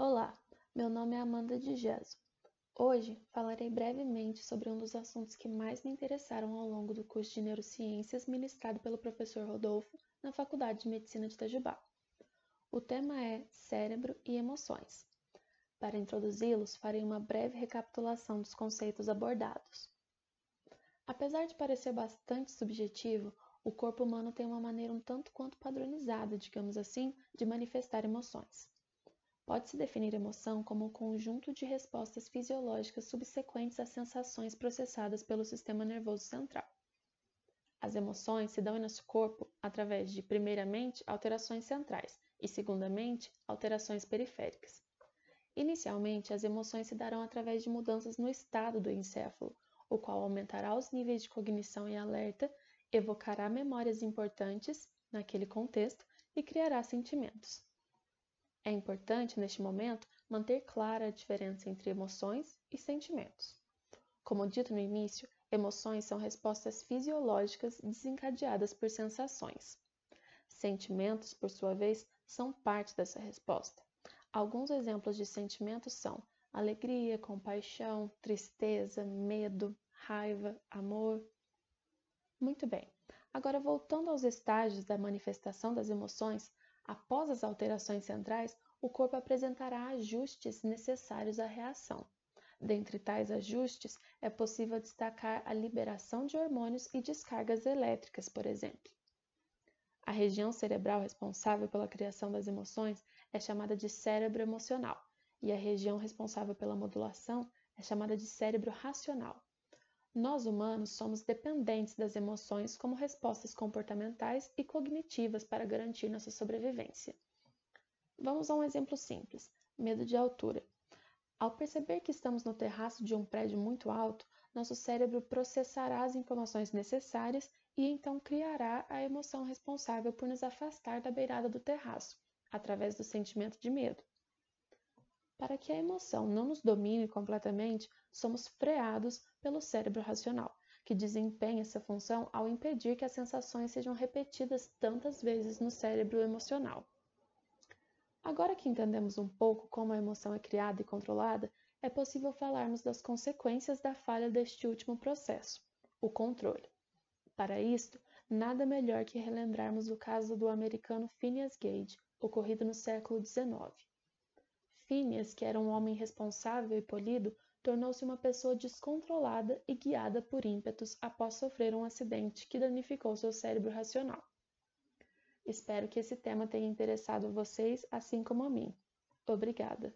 Olá, meu nome é Amanda de Gesso. Hoje falarei brevemente sobre um dos assuntos que mais me interessaram ao longo do curso de Neurociências ministrado pelo professor Rodolfo na Faculdade de Medicina de Itajubá. O tema é Cérebro e Emoções. Para introduzi-los, farei uma breve recapitulação dos conceitos abordados. Apesar de parecer bastante subjetivo, o corpo humano tem uma maneira um tanto quanto padronizada, digamos assim, de manifestar emoções. Pode-se definir emoção como um conjunto de respostas fisiológicas subsequentes às sensações processadas pelo sistema nervoso central. As emoções se dão em nosso corpo através de, primeiramente, alterações centrais e, segundamente, alterações periféricas. Inicialmente, as emoções se darão através de mudanças no estado do encéfalo, o qual aumentará os níveis de cognição e alerta, evocará memórias importantes naquele contexto e criará sentimentos. É importante, neste momento, manter clara a diferença entre emoções e sentimentos. Como dito no início, emoções são respostas fisiológicas desencadeadas por sensações. Sentimentos, por sua vez, são parte dessa resposta. Alguns exemplos de sentimentos são alegria, compaixão, tristeza, medo, raiva, amor. Muito bem. Agora, voltando aos estágios da manifestação das emoções, Após as alterações centrais, o corpo apresentará ajustes necessários à reação. Dentre tais ajustes, é possível destacar a liberação de hormônios e descargas elétricas, por exemplo. A região cerebral responsável pela criação das emoções é chamada de cérebro emocional, e a região responsável pela modulação é chamada de cérebro racional. Nós humanos somos dependentes das emoções como respostas comportamentais e cognitivas para garantir nossa sobrevivência. Vamos a um exemplo simples: medo de altura. Ao perceber que estamos no terraço de um prédio muito alto, nosso cérebro processará as informações necessárias e então criará a emoção responsável por nos afastar da beirada do terraço, através do sentimento de medo. Para que a emoção não nos domine completamente, somos freados pelo cérebro racional, que desempenha essa função ao impedir que as sensações sejam repetidas tantas vezes no cérebro emocional. Agora que entendemos um pouco como a emoção é criada e controlada, é possível falarmos das consequências da falha deste último processo, o controle. Para isto, nada melhor que relembrarmos o caso do americano Phineas Gage, ocorrido no século XIX. Phineas, que era um homem responsável e polido, tornou-se uma pessoa descontrolada e guiada por ímpetos após sofrer um acidente que danificou seu cérebro racional. Espero que esse tema tenha interessado vocês assim como a mim. Obrigada!